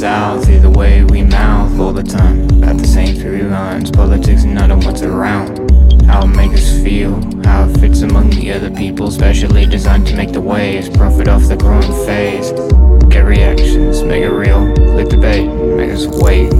south, see the way we mouth all the time. About the same three lines, politics and none of what's around. How it makes us feel, how it fits among the other people, specially designed to make the waves profit off the growing phase. Get reactions, make it real, click debate, make us wait.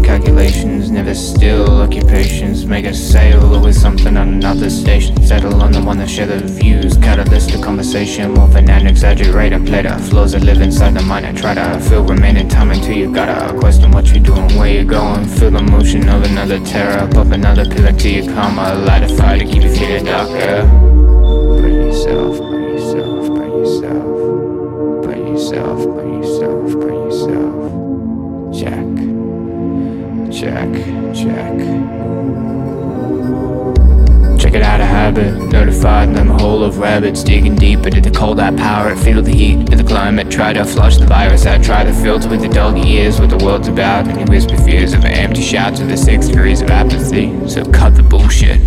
Never still. Occupations, make us sail. Always something on another station. Settle on the one that share the views. Catalyst to conversation, more than an exaggerator. Play the flows that live inside the mind. I try to fill remaining time until you gotta question what you're doing, where you're going. Feel the motion of another terror. Pop another pill until you karma. Light a fire to keep you feeling darker. Burn yourself, Notified, I'm a hole of rabbits. Digging deep into the cold, I power it. Feel the heat of the climate. Try to flush the virus out. Try to filter with the doggy ears what the world's about. And you whisper fears of empty shouts of the six degrees of apathy. So cut the bullshit.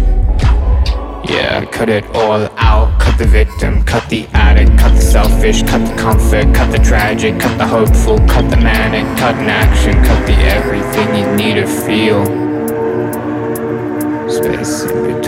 Yeah, cut it all out. Cut the victim, cut the addict, cut the selfish, cut the comfort, cut the tragic, cut the hopeful, cut the manic, cut an action, cut the everything you need to feel. Space in between.